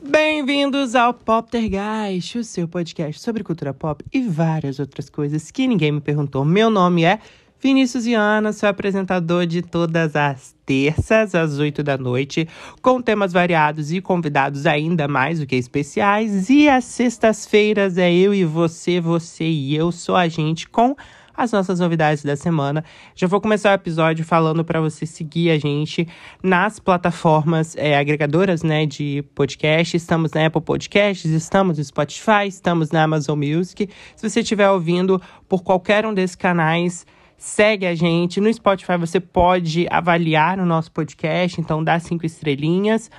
Bem-vindos ao Poptergeist, o seu podcast sobre cultura pop e várias outras coisas que ninguém me perguntou. Meu nome é Vinícius Viana, sou apresentador de todas as terças às 8 da noite, com temas variados e convidados ainda mais do que especiais. E às sextas-feiras é eu e você, você e eu, sou a gente com as nossas novidades da semana. Já vou começar o episódio falando para você seguir a gente nas plataformas é, agregadoras né, de podcast. Estamos na Apple Podcasts, estamos no Spotify, estamos na Amazon Music. Se você estiver ouvindo por qualquer um desses canais, segue a gente. No Spotify você pode avaliar o nosso podcast, então dá cinco estrelinhas.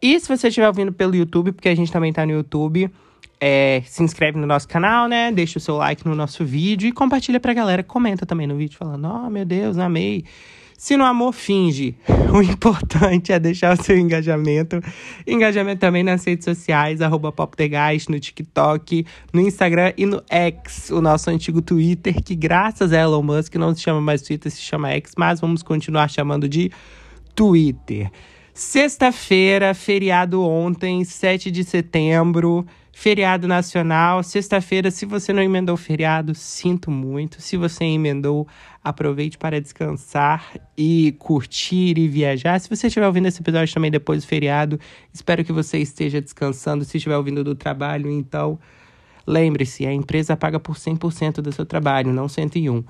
E se você estiver ouvindo pelo YouTube, porque a gente também está no YouTube, é, se inscreve no nosso canal, né? Deixa o seu like no nosso vídeo e compartilha pra galera. Comenta também no vídeo falando: Oh, meu Deus, amei. Se no amor finge, o importante é deixar o seu engajamento. Engajamento também nas redes sociais, arroba PopTeGás, no TikTok, no Instagram e no X, o nosso antigo Twitter, que graças a Elon Musk não se chama mais Twitter, se chama X, mas vamos continuar chamando de Twitter. Sexta-feira, feriado ontem, 7 de setembro feriado nacional, sexta-feira. Se você não emendou feriado, sinto muito. Se você emendou, aproveite para descansar e curtir e viajar. Se você estiver ouvindo esse episódio também depois do feriado, espero que você esteja descansando. Se estiver ouvindo do trabalho, então. Lembre-se, a empresa paga por 100% do seu trabalho, não 101.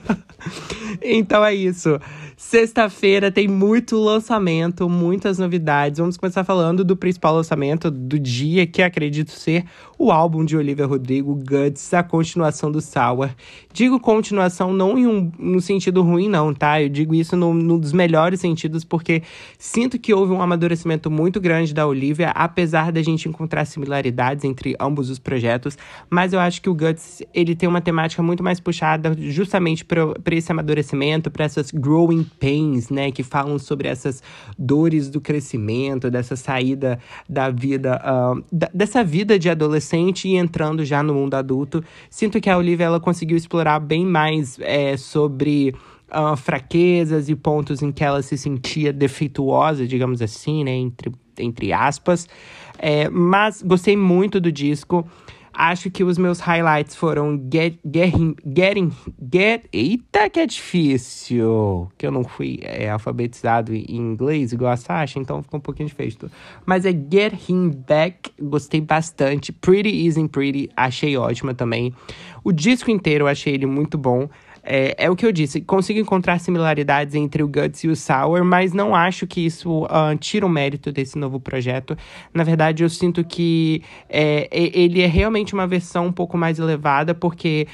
então é isso. Sexta-feira tem muito lançamento, muitas novidades. Vamos começar falando do principal lançamento do dia, que acredito ser o álbum de Olivia Rodrigo, Guts, a continuação do Sour. Digo continuação não em um, no sentido ruim, não, tá? Eu digo isso no, no dos melhores sentidos, porque sinto que houve um amadurecimento muito grande da Olivia, apesar da gente encontrar similaridades entre ambos os projetos. Mas eu acho que o Guts ele tem uma temática muito mais puxada justamente para esse amadurecimento, para essas growing pains, né, que falam sobre essas dores do crescimento, dessa saída da vida, uh, da, dessa vida de adolescente e entrando já no mundo adulto. Sinto que a Olivia ela conseguiu explorar bem mais é, sobre uh, fraquezas e pontos em que ela se sentia defeituosa, digamos assim, né, entre, entre aspas. É, mas gostei muito do disco. Acho que os meus highlights foram Get, Getting, Getting, Get, eita que é difícil, que eu não fui é, alfabetizado em inglês igual a Sasha, então ficou um pouquinho difícil. Mas é Get Him Back, gostei bastante. Pretty Isn't Pretty, achei ótima também. O disco inteiro eu achei ele muito bom. É, é o que eu disse, consigo encontrar similaridades entre o Guts e o Sour, mas não acho que isso uh, tira o mérito desse novo projeto. Na verdade, eu sinto que é, ele é realmente uma versão um pouco mais elevada, porque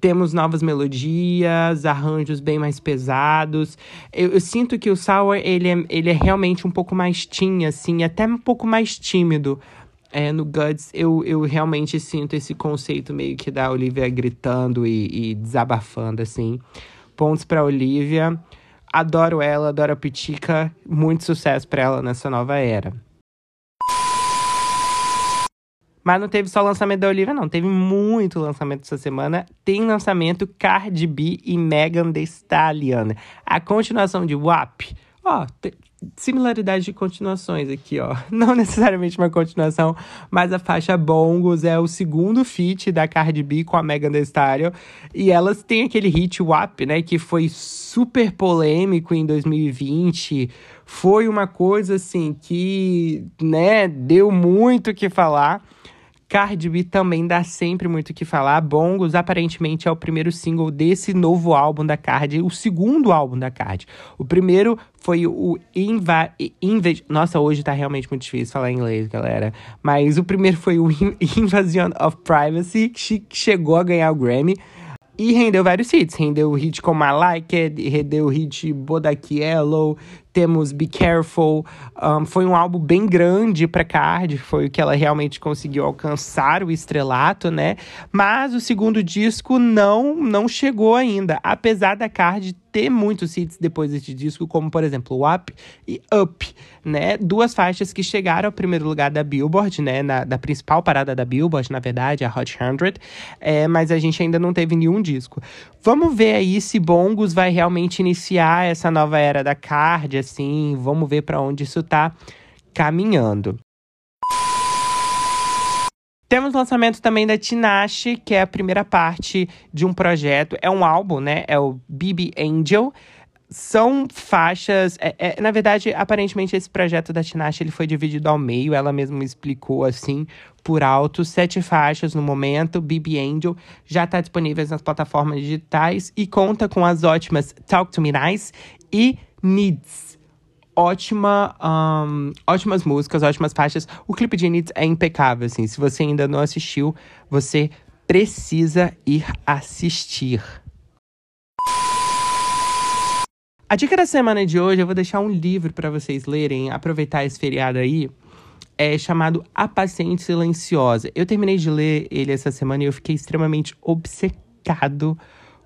temos novas melodias, arranjos bem mais pesados. Eu, eu sinto que o Sour, ele é, ele é realmente um pouco mais teen, assim, até um pouco mais tímido é, no Guts, eu, eu realmente sinto esse conceito meio que da Olivia gritando e, e desabafando, assim. Pontos pra Olivia. Adoro ela, adoro a Pitica. Muito sucesso pra ela nessa nova era. Mas não teve só lançamento da Olivia, não. Teve muito lançamento essa semana. Tem lançamento Cardi B e Megan Thee Stallion. A continuação de WAP. Ó, similaridade de continuações aqui, ó. Não necessariamente uma continuação, mas a faixa Bongos é o segundo feat da Cardi B com a Megan Thee Stallion. E elas têm aquele hit WAP, né, que foi super polêmico em 2020. Foi uma coisa, assim, que, né, deu muito o que falar. Cardi também dá sempre muito o que falar. Bongos aparentemente é o primeiro single desse novo álbum da Cardi, o segundo álbum da Cardi. O primeiro foi o Inva Nossa, hoje tá realmente muito difícil falar inglês, galera. Mas o primeiro foi o Invasion of Privacy, que chegou a ganhar o Grammy. E rendeu vários hits. Rendeu o hit como I Like It, rendeu o hit Bodak Yellow, temos Be Careful. Um, foi um álbum bem grande para Card, foi o que ela realmente conseguiu alcançar o estrelato, né? Mas o segundo disco não não chegou ainda, apesar da Card ter muitos hits depois desse disco, como por exemplo Up e Up, né? Duas faixas que chegaram ao primeiro lugar da Billboard, né? Na, da principal parada da Billboard, na verdade, a Hot 100, é, mas a gente ainda não teve nenhum disco. Vamos ver aí se Bongos vai realmente iniciar essa nova era da Card, assim, vamos ver para onde isso tá caminhando. Temos lançamento também da Tinashe, que é a primeira parte de um projeto. É um álbum, né? É o BB Angel. São faixas. É, é, na verdade, aparentemente, esse projeto da Tinashe ele foi dividido ao meio. Ela mesma explicou assim, por alto. Sete faixas no momento. BB Angel já está disponível nas plataformas digitais e conta com as ótimas Talk to Me Nice e Needs ótima, um, ótimas músicas, ótimas faixas. O clipe de Needs é impecável, assim. Se você ainda não assistiu, você precisa ir assistir. A dica da semana de hoje, eu vou deixar um livro para vocês lerem, aproveitar esse feriado aí. É chamado A Paciente Silenciosa. Eu terminei de ler ele essa semana e eu fiquei extremamente obcecado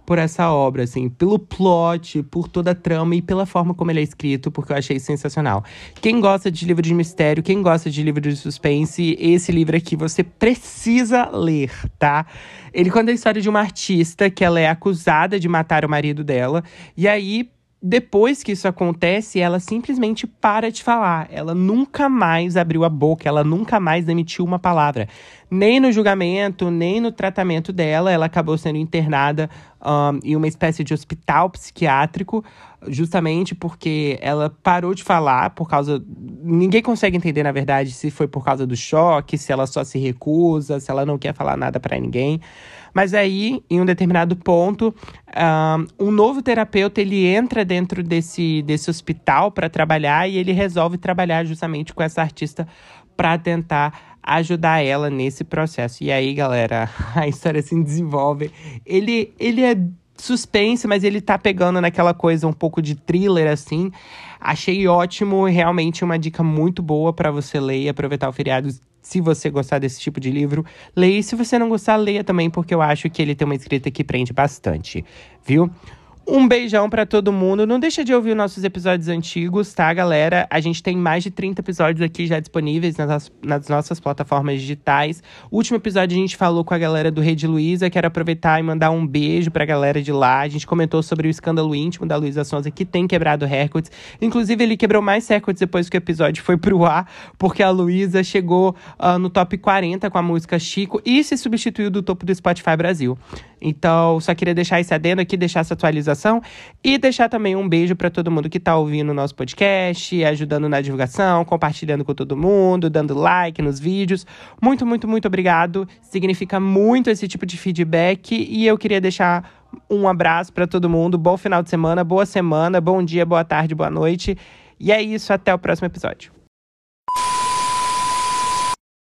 por essa obra, assim, pelo plot, por toda a trama e pela forma como ele é escrito, porque eu achei sensacional. Quem gosta de livro de mistério, quem gosta de livro de suspense, esse livro aqui você precisa ler, tá? Ele conta a história de uma artista que ela é acusada de matar o marido dela, e aí depois que isso acontece, ela simplesmente para de falar. Ela nunca mais abriu a boca, ela nunca mais emitiu uma palavra. Nem no julgamento, nem no tratamento dela, ela acabou sendo internada um, em uma espécie de hospital psiquiátrico, justamente porque ela parou de falar por causa. Ninguém consegue entender, na verdade, se foi por causa do choque, se ela só se recusa, se ela não quer falar nada para ninguém. Mas aí, em um determinado ponto, um novo terapeuta ele entra dentro desse, desse hospital para trabalhar e ele resolve trabalhar justamente com essa artista para tentar ajudar ela nesse processo. E aí, galera, a história se desenvolve. Ele, ele é suspense, mas ele tá pegando naquela coisa um pouco de thriller assim. Achei ótimo, realmente uma dica muito boa para você ler e aproveitar o feriado. Se você gostar desse tipo de livro, leia. E se você não gostar, leia também, porque eu acho que ele tem uma escrita que prende bastante, viu? Um beijão para todo mundo. Não deixa de ouvir os nossos episódios antigos, tá, galera? A gente tem mais de 30 episódios aqui já disponíveis nas, nas nossas plataformas digitais. O último episódio a gente falou com a galera do Rede Luiza. Quero aproveitar e mandar um beijo pra galera de lá. A gente comentou sobre o escândalo íntimo da Luísa Sonza, que tem quebrado recordes. Inclusive, ele quebrou mais recordes depois que o episódio foi pro ar, porque a Luísa chegou uh, no top 40 com a música Chico e se substituiu do topo do Spotify Brasil. Então, só queria deixar esse adendo aqui, deixar essa atualização e deixar também um beijo para todo mundo que está ouvindo o nosso podcast, ajudando na divulgação, compartilhando com todo mundo, dando like nos vídeos. Muito, muito, muito obrigado. Significa muito esse tipo de feedback e eu queria deixar um abraço para todo mundo. Bom final de semana, boa semana, bom dia, boa tarde, boa noite. E é isso, até o próximo episódio.